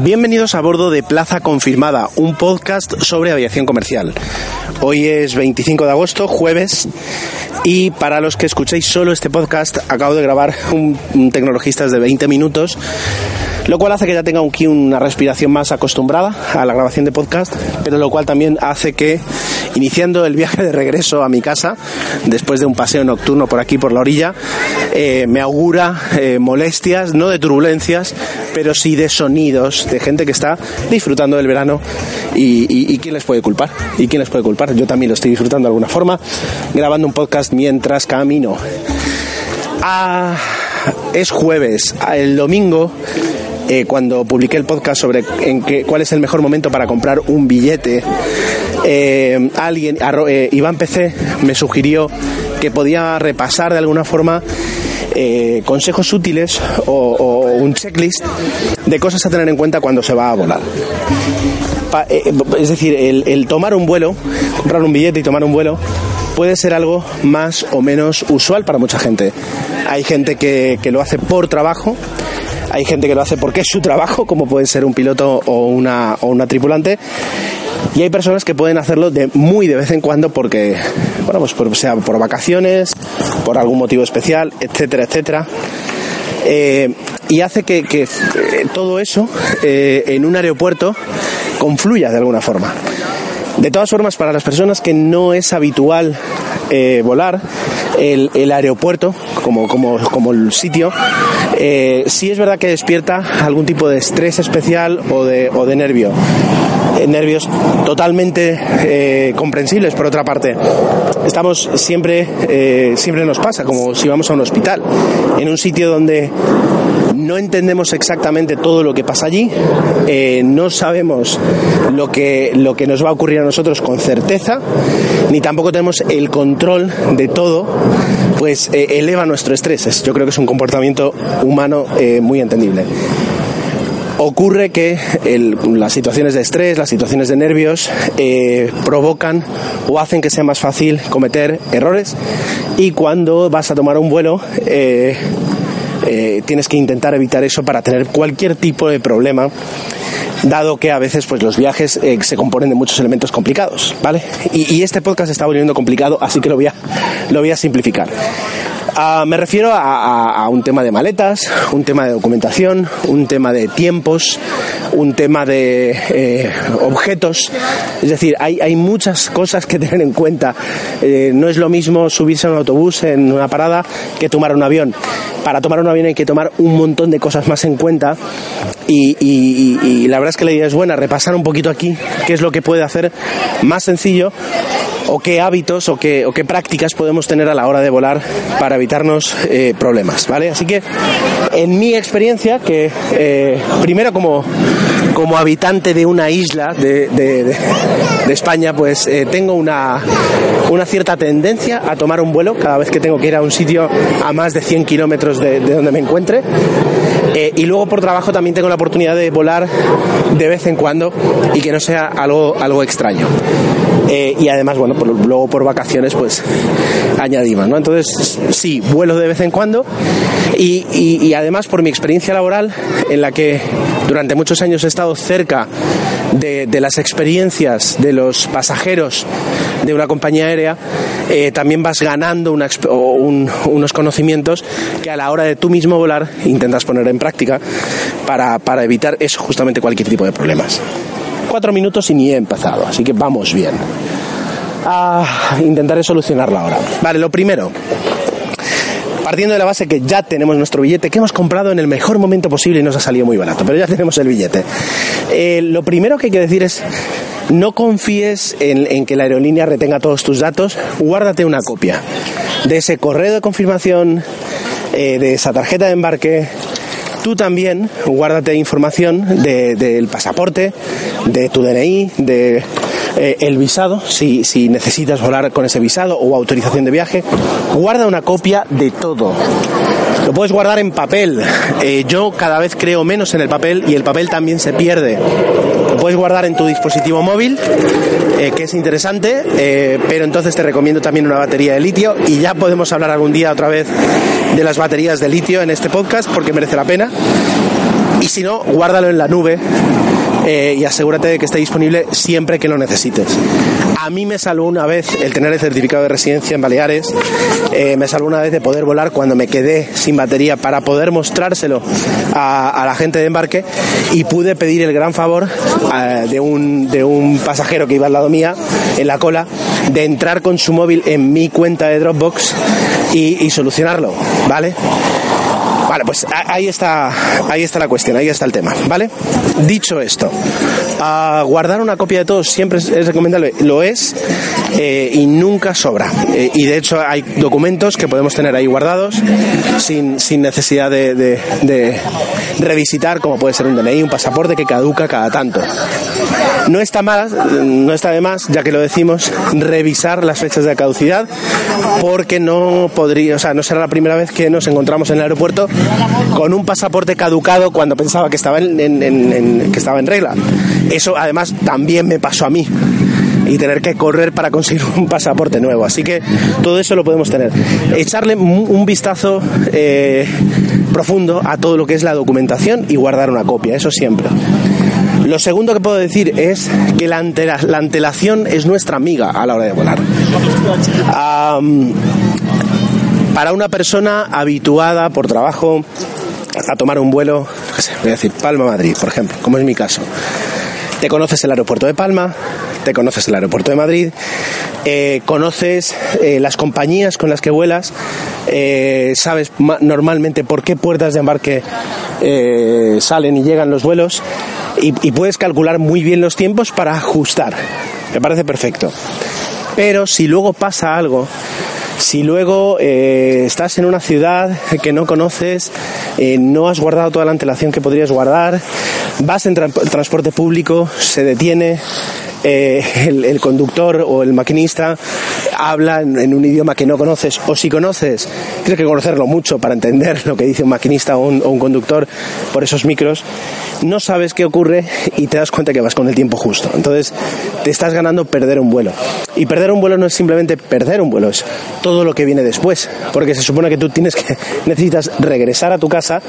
Bienvenidos a bordo de Plaza Confirmada, un podcast sobre aviación comercial. Hoy es 25 de agosto, jueves, y para los que escuchéis solo este podcast, acabo de grabar un, un Tecnologistas de 20 minutos lo cual hace que ya tenga aquí una respiración más acostumbrada a la grabación de podcast, pero lo cual también hace que iniciando el viaje de regreso a mi casa, después de un paseo nocturno por aquí por la orilla, eh, me augura eh, molestias, no de turbulencias, pero sí de sonidos, de gente que está disfrutando del verano y, y, quién les puede culpar, y quién les puede culpar, yo también lo estoy disfrutando de alguna forma, grabando un podcast mientras camino. Ah, es jueves, el domingo eh, cuando publiqué el podcast sobre en qué, cuál es el mejor momento para comprar un billete, eh, alguien, eh, Iván PC, me sugirió que podía repasar de alguna forma consejos útiles o, un checklist de cosas a tener en cuenta cuando se va a volar. Es decir, el, tomar un vuelo, comprar un billete y tomar un vuelo, puede ser algo más o menos usual para mucha gente. Hay gente que lo hace por trabajo, hay gente que lo hace porque es su trabajo, como puede ser un piloto o una, o una tripulante. Y hay personas que pueden hacerlo de muy de vez en cuando porque, bueno, pues por, sea por vacaciones, por algún motivo especial, etcétera, etcétera. Eh, y hace que, que todo eso eh, en un aeropuerto confluya de alguna forma. De todas formas, para las personas que no es habitual eh, volar, el, el, aeropuerto como, como, como el sitio, eh, sí es verdad que despierta algún tipo de estrés especial o de, o de nervio. Eh, nervios totalmente eh, comprensibles, por otra parte. Estamos siempre, eh, siempre nos pasa, como si vamos a un hospital, en un sitio donde no entendemos exactamente todo lo que pasa allí, no sabemos lo que, lo que nos va a ocurrir a nosotros con certeza, ni tampoco tenemos el control de todo, pues eleva nuestro estrés. Yo creo que es un comportamiento humano muy entendible ocurre que el, las situaciones de estrés, las situaciones de nervios eh, provocan o hacen que sea más fácil cometer errores y cuando vas a tomar un vuelo eh, eh, tienes que intentar evitar eso para tener cualquier tipo de problema dado que a veces pues los viajes se componen de muchos elementos complicados, ¿vale? Y, y, este podcast está volviendo complicado, así que lo voy a, lo voy a simplificar. Uh, me refiero a, a, a, un tema de maletas, un tema de documentación, un tema de tiempos, un tema de eh, objetos. Es decir, hay, hay, muchas cosas que tener en cuenta. Eh, no es lo mismo subirse a un autobús en una parada que tomar un avión. Para tomar un avión hay que tomar un montón de cosas más en cuenta y, y, y la verdad es que la idea es buena, repasar un poquito aquí qué es lo que puede hacer más sencillo o qué hábitos o qué, o qué prácticas podemos tener a la hora de volar para evitarnos eh, problemas, ¿vale? Así que en mi experiencia, que eh, primero como, como habitante de una isla de, de, España, pues eh, tengo una, una cierta tendencia a tomar un vuelo cada vez que tengo que ir a un sitio a más de 100 kilómetros de, de donde me encuentre. Y luego por trabajo también tengo la oportunidad de volar de vez en cuando y que no sea algo, algo extraño. Eh, y además, bueno, por, luego por vacaciones, pues añadimos, ¿no? Entonces, sí, vuelo de vez en cuando y, y, además por mi experiencia laboral, en la que durante muchos años he estado cerca de, de las experiencias de los pasajeros de una compañía aérea, eh, también vas ganando una, un, unos conocimientos que a la hora de tú mismo volar intentas poner en práctica para, para evitar eso, justamente cualquier tipo de problemas cuatro minutos y ni he empezado, así que vamos bien. Ah, intentaré solucionarla ahora. Vale, lo primero. partiendo de la base que ya tenemos nuestro billete, que hemos comprado en el mejor momento posible y nos ha salido muy barato, pero ya tenemos el billete. Eh, lo primero que hay que decir es, no confíes en, que la aerolínea retenga todos tus datos, guárdate una copia de ese correo de confirmación, eh, de esa tarjeta de embarque, tú también guárdate información del pasaporte, de tu DNI, de eh, el visado, si, si necesitas volar con ese visado o autorización de viaje, guarda una copia de todo. Lo puedes guardar en papel. Eh, yo cada vez creo menos en el papel y el papel también se pierde. Lo puedes guardar en tu dispositivo móvil, eh, que es interesante, pero entonces te recomiendo también una batería de litio y ya podemos hablar algún día otra vez de las baterías de litio en este podcast porque merece la pena. Y si no, guárdalo en la nube eh, y asegúrate de que esté disponible siempre que lo necesites. A mí me salvó una vez el tener el certificado de residencia en Baleares, eh, me salvó una vez de poder volar cuando me quedé sin batería para poder mostrárselo a, la gente de embarque y pude pedir el gran favor eh, de, un, de un pasajero que iba al lado mía en la cola de entrar con su móvil en mi cuenta de Dropbox y, y solucionarlo, ¿vale? Vale, pues ahí está, ahí está la cuestión, ahí está el tema, ¿vale? Dicho esto, guardar una copia de todo siempre es, recomendable, lo es eh, y nunca sobra. Eh, y de hecho hay documentos que podemos tener ahí guardados sin, necesidad de, revisitar, como puede ser un DNI, un pasaporte que caduca cada tanto. No está mal, no está de más, ya que lo decimos, revisar las fechas de caducidad, porque no podría, o sea, no será la primera vez que nos encontramos en el aeropuerto con un pasaporte caducado cuando pensaba que estaba que estaba en regla. Eso además también me pasó a mí y tener que correr para conseguir un pasaporte nuevo. Así que todo eso lo podemos tener. Echarle un vistazo eh, profundo a todo lo que es la documentación y guardar una copia, eso siempre. Lo segundo que puedo decir es que la, antelación es nuestra amiga a la hora de volar para una persona habituada por trabajo a tomar un vuelo, voy a decir Palma-Madrid, por ejemplo, como es mi caso. Te conoces el aeropuerto de Palma, te conoces el aeropuerto de Madrid, eh, conoces eh, las compañías con las que vuelas, eh, sabes normalmente por qué puertas de embarque salen y llegan los vuelos y, y puedes calcular muy bien los tiempos para ajustar. Me parece perfecto. Pero si luego pasa algo si luego eh, estás en una ciudad que no conoces, eh, no has guardado toda la antelación que podrías guardar, vas en transporte público, se detiene, eh, el, conductor o el maquinista habla en, un idioma que no conoces o si conoces, tienes que conocerlo mucho para entender lo que dice un maquinista o un, conductor por esos micros, no sabes qué ocurre y te das cuenta que vas con el tiempo justo. Entonces te estás ganando perder un vuelo. Y perder un vuelo no es simplemente perder un vuelo, es todo lo que viene después, porque se supone que tú tienes que necesitas regresar a tu casa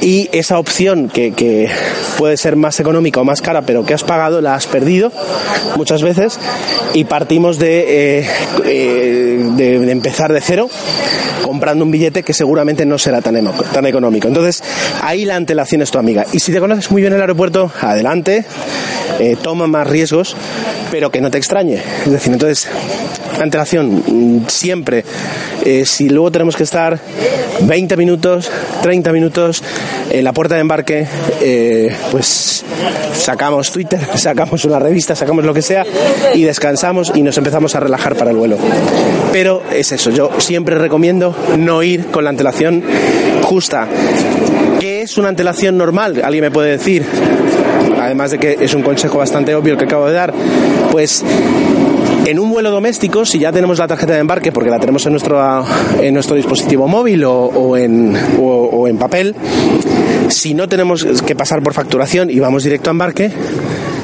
y esa opción que, puede ser más económica o más cara, pero que has pagado, la has perdido muchas veces y partimos de, eh, eh, de, empezar de cero comprando un billete que seguramente no será tan, tan económico. Entonces, ahí la antelación es tu amiga. Y si te conoces muy bien el aeropuerto, adelante, eh, toma más riesgos, pero que no te extrañe. Es decir, entonces, antelación mm, siempre. si luego tenemos que estar 20 minutos, 30 minutos, en la puerta de embarque, eh, pues sacamos Twitter, sacamos una revista, sacamos lo que sea y descansamos y nos empezamos a relajar para el vuelo. Pero es eso, yo siempre recomiendo no ir con la antelación justa. ¿Qué es una antelación normal? Alguien me puede decir. Además de que es un consejo bastante obvio el que acabo de dar. Pues en un vuelo doméstico, si ya tenemos la tarjeta de embarque, porque la tenemos en nuestro, en nuestro dispositivo móvil o, en, o, en papel, si no tenemos que pasar por facturación y vamos directo a embarque,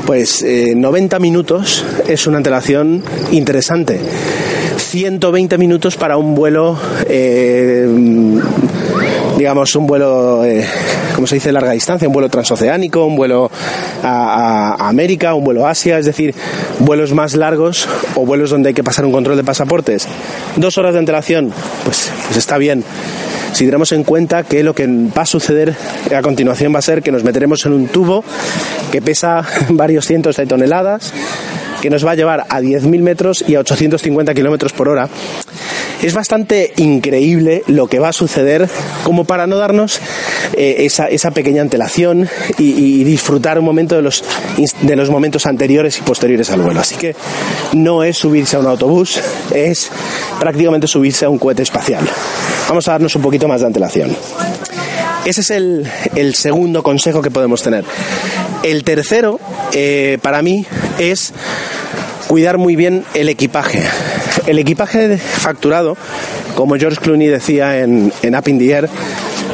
pues 90 eh, minutos es una antelación interesante. 120 minutos para un vuelo eh, digamos, un vuelo, eh, como se dice, larga distancia, un vuelo transoceánico, un vuelo a, América, un vuelo a Asia, es decir, vuelos más largos o vuelos donde hay que pasar un control de pasaportes. Dos horas de antelación, pues, pues está bien si tenemos en cuenta que lo que va a suceder a continuación va a ser que nos meteremos en un tubo que pesa varios cientos de toneladas, que nos va a llevar a 10.000 metros y a 850 kilómetros por hora es bastante increíble lo que va a suceder como para no darnos eh, esa, esa, pequeña antelación y, disfrutar un momento de los, de los momentos anteriores y posteriores al vuelo. Así que no es subirse a un autobús, es prácticamente subirse a un cohete espacial. Vamos a darnos un poquito más de antelación. Ese es el, el segundo consejo que podemos tener. El tercero, eh, para mí, es cuidar muy bien el equipaje. El equipaje facturado, como George Clooney decía en, en Up in the Air,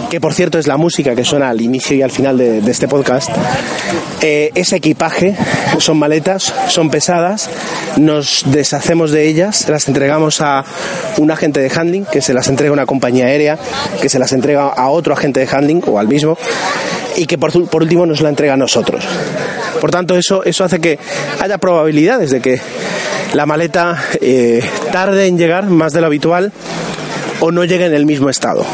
que por cierto es la música que suena al inicio y al final de, este podcast, eh, ese equipaje son maletas, son pesadas, nos deshacemos de ellas, las entregamos a un agente de handling, que se las entrega a una compañía aérea, que se las entrega a otro agente de handling o al mismo, y que por, por último nos la entrega a nosotros. Por tanto, eso, eso hace que haya probabilidades de que la maleta eh, tarde en llegar más de lo habitual o no llegue en el mismo estado.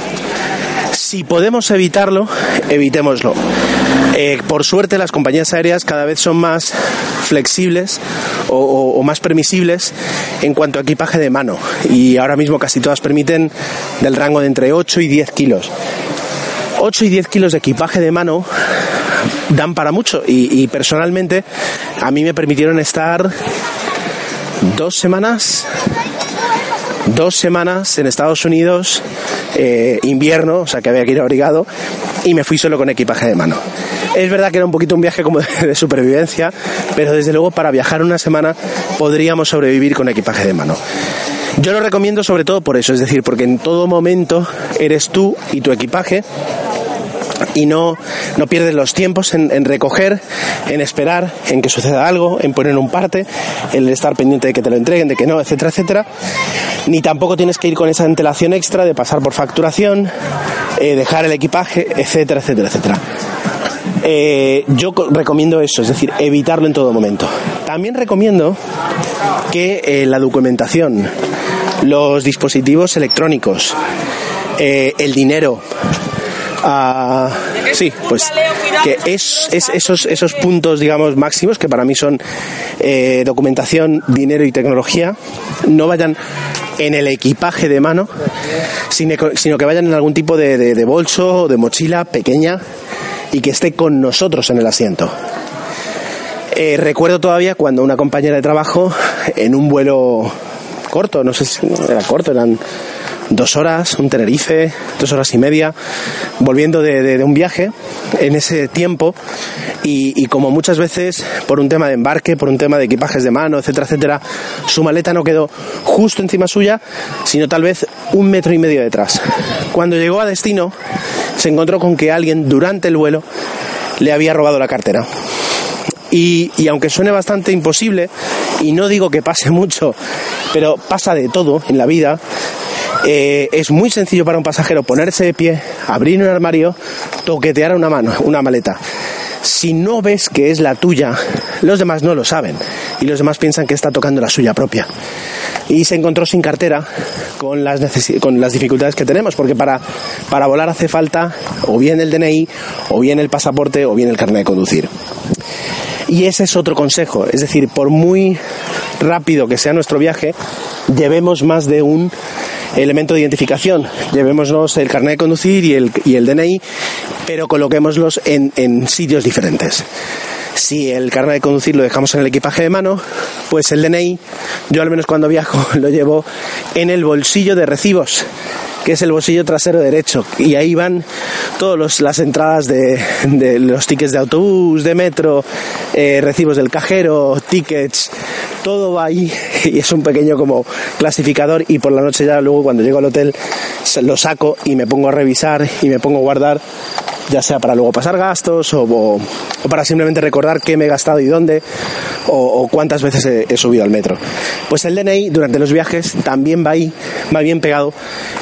Si podemos evitarlo, evitémoslo. Eh, por suerte las compañías aéreas cada vez son más flexibles o, más permisibles en cuanto a equipaje de mano y ahora mismo casi todas permiten del rango de entre 8 y 10 kilos. 8 y 10 kilos de equipaje de mano dan para mucho y personalmente a mí me permitieron estar dos semanas dos semanas en Estados Unidos, eh, invierno, o sea que había que ir abrigado, y me fui solo con equipaje de mano. Es verdad que era un poquito un viaje como de, de, supervivencia, pero desde luego para viajar una semana podríamos sobrevivir con equipaje de mano. Yo lo recomiendo sobre todo por eso, es decir, porque en todo momento eres tú y tu equipaje y no, no pierdes los tiempos en, recoger, en esperar, en que suceda algo, en poner un parte, en estar pendiente de que te lo entreguen, de que no, etcétera, etcétera. Ni tampoco tienes que ir con esa antelación extra de pasar por facturación, eh, dejar el equipaje, etcétera, etcétera, etcétera. Eh, yo recomiendo eso, es decir, evitarlo en todo momento. También recomiendo que eh, la documentación, los dispositivos electrónicos, el dinero, Uh, sí, pues que es, es, esos, esos puntos, digamos, máximos, que para mí son eh, documentación, dinero y tecnología, no vayan en el equipaje de mano, sino, que vayan en algún tipo de, de, de bolso o de mochila pequeña y que esté con nosotros en el asiento. Eh, recuerdo todavía cuando una compañera de trabajo, en un vuelo corto, no sé si era corto, eran dos horas, un Tenerife, dos horas y media, volviendo de, un viaje en ese tiempo y, y, como muchas veces por un tema de embarque, por un tema de equipajes de mano, etcétera, etcétera, su maleta no quedó justo encima suya, sino tal vez un metro y medio detrás. Cuando llegó a destino, se encontró con que alguien durante el vuelo le había robado la cartera. Y, y, aunque suene bastante imposible, y no digo que pase mucho, pero pasa de todo en la vida, eh, es muy sencillo para un pasajero ponerse de pie, abrir un armario, toquetear una mano, una maleta. Si no ves que es la tuya, los demás no lo saben y los demás piensan que está tocando la suya propia. Y se encontró sin cartera con las, con las dificultades que tenemos, porque para, para volar hace falta o bien el DNI, o bien el pasaporte, o bien el carnet de conducir. Y ese es otro consejo, es decir, por muy rápido que sea nuestro viaje, llevemos más de un elemento de identificación. Llevémonos el carnet de conducir y el, y el DNI, pero coloquémoslos en, en sitios diferentes. Si el carnet de conducir lo dejamos en el equipaje de mano, pues el DNI, yo al menos cuando viajo, lo llevo en el bolsillo de recibos que es el bolsillo trasero derecho. Y ahí van todas las entradas de, de, los tickets de autobús, de metro, eh, recibos del cajero, tickets, todo va ahí. Y es un pequeño como clasificador y por la noche ya luego cuando llego al hotel lo saco y me pongo a revisar y me pongo a guardar ya sea para luego pasar gastos o, para simplemente recordar qué me he gastado y dónde o, cuántas veces he, subido al metro. Pues el DNI durante los viajes también va ahí, va bien pegado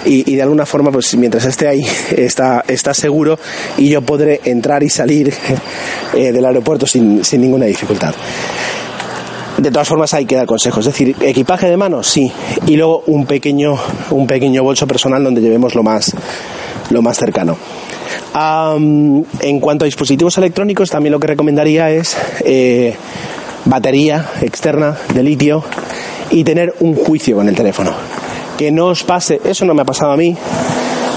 y, y de alguna forma pues mientras esté ahí está, está seguro y yo podré entrar y salir eh, del aeropuerto sin, sin ninguna dificultad. De todas formas hay que dar consejos, es decir, equipaje de mano, sí, y luego un pequeño, un pequeño bolso personal donde llevemos lo más, lo más cercano. Um, en cuanto a dispositivos electrónicos, también lo que recomendaría es eh, batería externa de litio y tener un juicio con el teléfono. que no os pase, eso no me ha pasado a mí,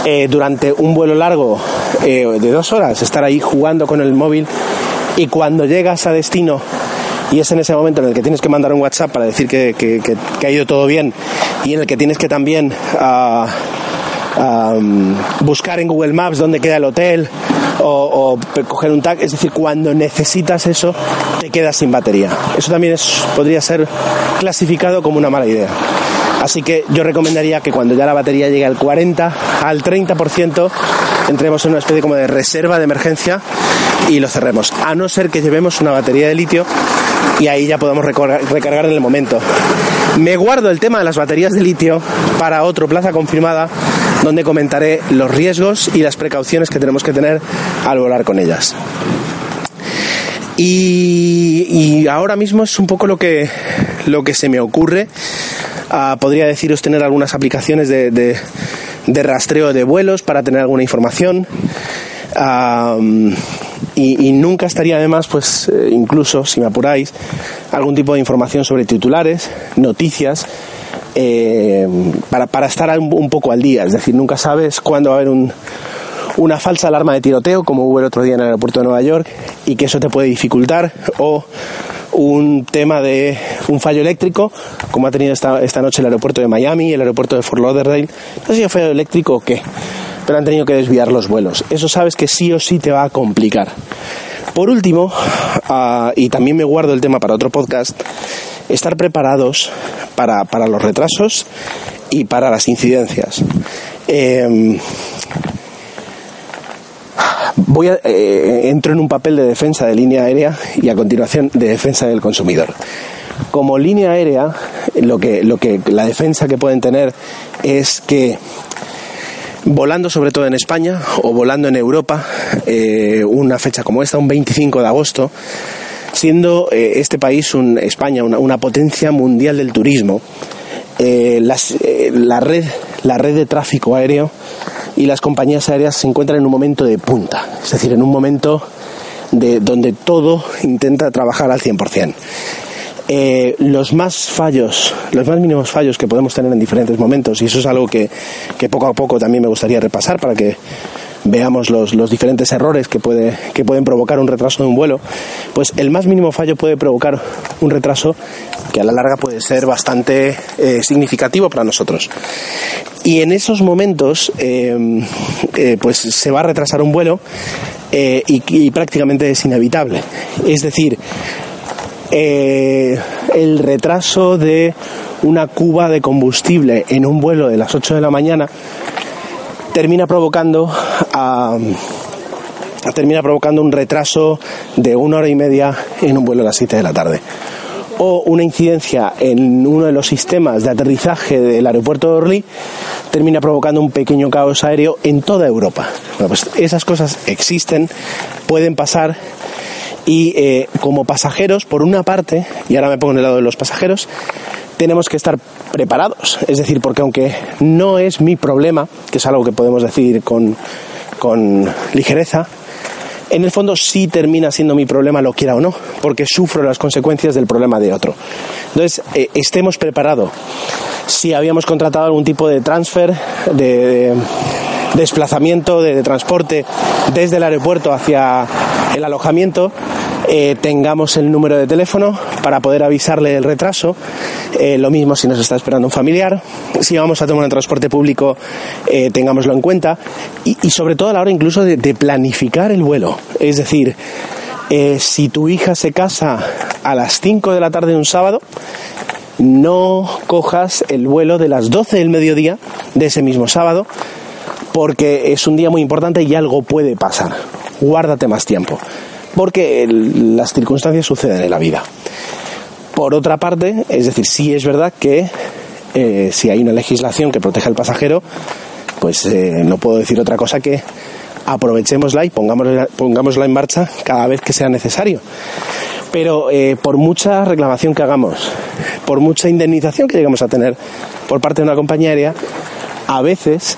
eh, durante un vuelo largo eh, de dos horas, estar ahí jugando con el móvil y cuando llegas a destino y es en ese momento en el que tienes que mandar un WhatsApp para decir que, que, ha ido todo bien y en el que tienes que también uh, um, buscar en Google Maps dónde queda el hotel o, coger un tag, es decir, cuando necesitas eso te quedas sin batería. Eso también es, podría ser clasificado como una mala idea. Así que yo recomendaría que cuando ya la batería llegue al 40, al 30%, entremos en una especie como de reserva de emergencia y lo cerremos. A no ser que llevemos una batería de litio y ahí ya podemos recargar en el momento. Me guardo el tema de las baterías de litio para otro plaza confirmada donde comentaré los riesgos y las precauciones que tenemos que tener al volar con ellas. Y, ahora mismo es un poco lo que, lo que se me ocurre podría deciros tener algunas aplicaciones de, rastreo de vuelos para tener alguna información. y, nunca estaría de más, pues eh, incluso, si me apuráis, algún tipo de información sobre titulares, noticias, eh, para, para, estar un, poco al día. Es decir, nunca sabes cuándo va a haber un, una falsa alarma de tiroteo, como hubo el otro día en el aeropuerto de Nueva York, y que eso te puede dificultar, o un tema de un fallo eléctrico, como ha tenido esta, esta noche el aeropuerto de Miami el aeropuerto de Fort Lauderdale. No sé si fallo eléctrico o qué, pero han tenido que desviar los vuelos. Eso sabes que sí o sí te va a complicar. Por último, uh, y también me guardo el tema para otro podcast, estar preparados para, para los retrasos y para las incidencias. Eh, Voy a, eh, entro en un papel de defensa de línea aérea y a continuación de defensa del consumidor. Como línea aérea, lo que, lo que la defensa que pueden tener es que volando sobre todo en España o volando en Europa, eh, una fecha como esta, un 25 de agosto, siendo eh, este país, un, España, una, potencia mundial del turismo, las, la, red, la red de tráfico aéreo y las compañías aéreas se encuentran en un momento de punta, es decir, en un momento de donde todo intenta trabajar al 100%. Eh, los más fallos, los más mínimos fallos que podemos tener en diferentes momentos, y eso es algo que, que poco a poco también me gustaría repasar para que veamos los, diferentes errores que, puede, que pueden provocar un retraso de un vuelo, pues el más mínimo fallo puede provocar un retraso que a la larga puede ser bastante eh, significativo para nosotros. Y en esos momentos, eh, eh, pues se va a retrasar un vuelo y, y, prácticamente es inevitable. Es decir, el retraso de una cuba de combustible en un vuelo de las 8 de la mañana termina provocando termina provocando un retraso de una hora y media en un vuelo a las 7 de la tarde o una incidencia en uno de los sistemas de aterrizaje del aeropuerto de Orly termina provocando un pequeño caos aéreo en toda Europa. Pues esas cosas existen, pueden pasar y eh, como pasajeros, por una parte, y ahora me pongo en el lado de los pasajeros, tenemos que estar preparados. Es decir, porque aunque no es mi problema, que es algo que podemos decir con, con ligereza, en el fondo sí termina siendo mi problema, lo quiera o no, porque sufro las consecuencias del problema de otro. Entonces, eh, estemos preparados. Si habíamos contratado algún tipo de transfer, de, desplazamiento, de, transporte desde el aeropuerto hacia el alojamiento, eh, tengamos el número de teléfono para poder avisarle el retraso. Eh, lo mismo si nos está esperando un familiar. Si vamos a tomar un transporte público, eh, tengámoslo en cuenta. Y, sobre todo a la hora incluso de, planificar el vuelo. Es decir, si tu hija se casa a las 5 de la tarde un sábado, no cojas el vuelo de las 12 del mediodía de ese mismo sábado, porque es un día muy importante y algo puede pasar. Guárdate más tiempo porque las circunstancias suceden en la vida. Por otra parte, es decir, sí es verdad que eh, si hay una legislación que proteja al pasajero, pues eh, no puedo decir otra cosa que aprovechémosla y pongámosla, pongámosla en marcha cada vez que sea necesario. Pero eh, por mucha reclamación que hagamos, por mucha indemnización que lleguemos a tener por parte de una compañía aérea, a veces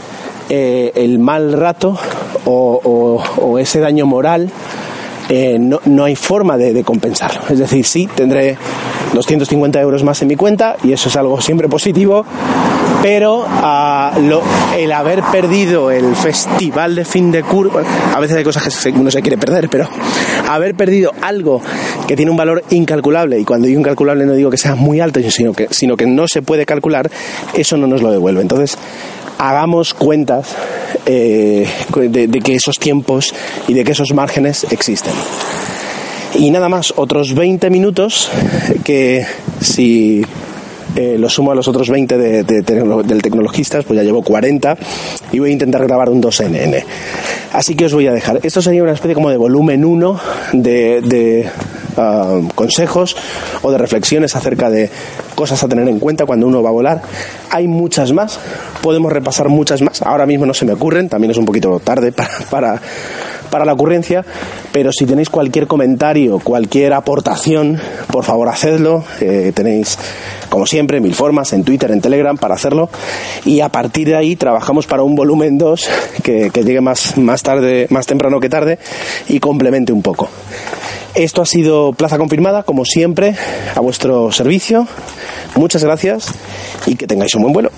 el mal rato o ese daño moral eh, no, no, hay forma de, de, compensarlo. Es decir, sí, tendré 250 euros más en mi cuenta y eso es algo siempre positivo, pero ah, el haber perdido el festival de fin de curso, a veces hay cosas que uno se quiere perder, pero haber perdido algo que tiene un valor incalculable, y cuando digo incalculable no digo que sea muy alto, sino que, sino que no se puede calcular, eso no nos lo devuelve. Entonces, hagamos cuentas eh, de, de que esos tiempos y de que esos márgenes existen. Y nada más, otros 20 minutos que si eh, lo sumo a los otros 20 de, del Tecnologistas, pues ya llevo 40 y voy a intentar grabar un 2NN. Así que os voy a dejar. Esto sería una especie como de volumen 1 de, ah, consejos o de reflexiones acerca de cosas a tener en cuenta cuando uno va a volar. Hay muchas más, podemos repasar muchas más. Ahora mismo no se me ocurren, también es un poquito tarde para para la ocurrencia, pero si tenéis cualquier comentario, cualquier aportación, por favor hacedlo. Eh, tenéis, como siempre, mil formas en Twitter, en Telegram para hacerlo. Y a partir de ahí trabajamos para un volumen 2 que, que llegue más, más tarde, más temprano que tarde y complemente un poco. Esto ha sido Plaza Confirmada, como siempre, a vuestro servicio. Muchas gracias y que tengáis un buen vuelo.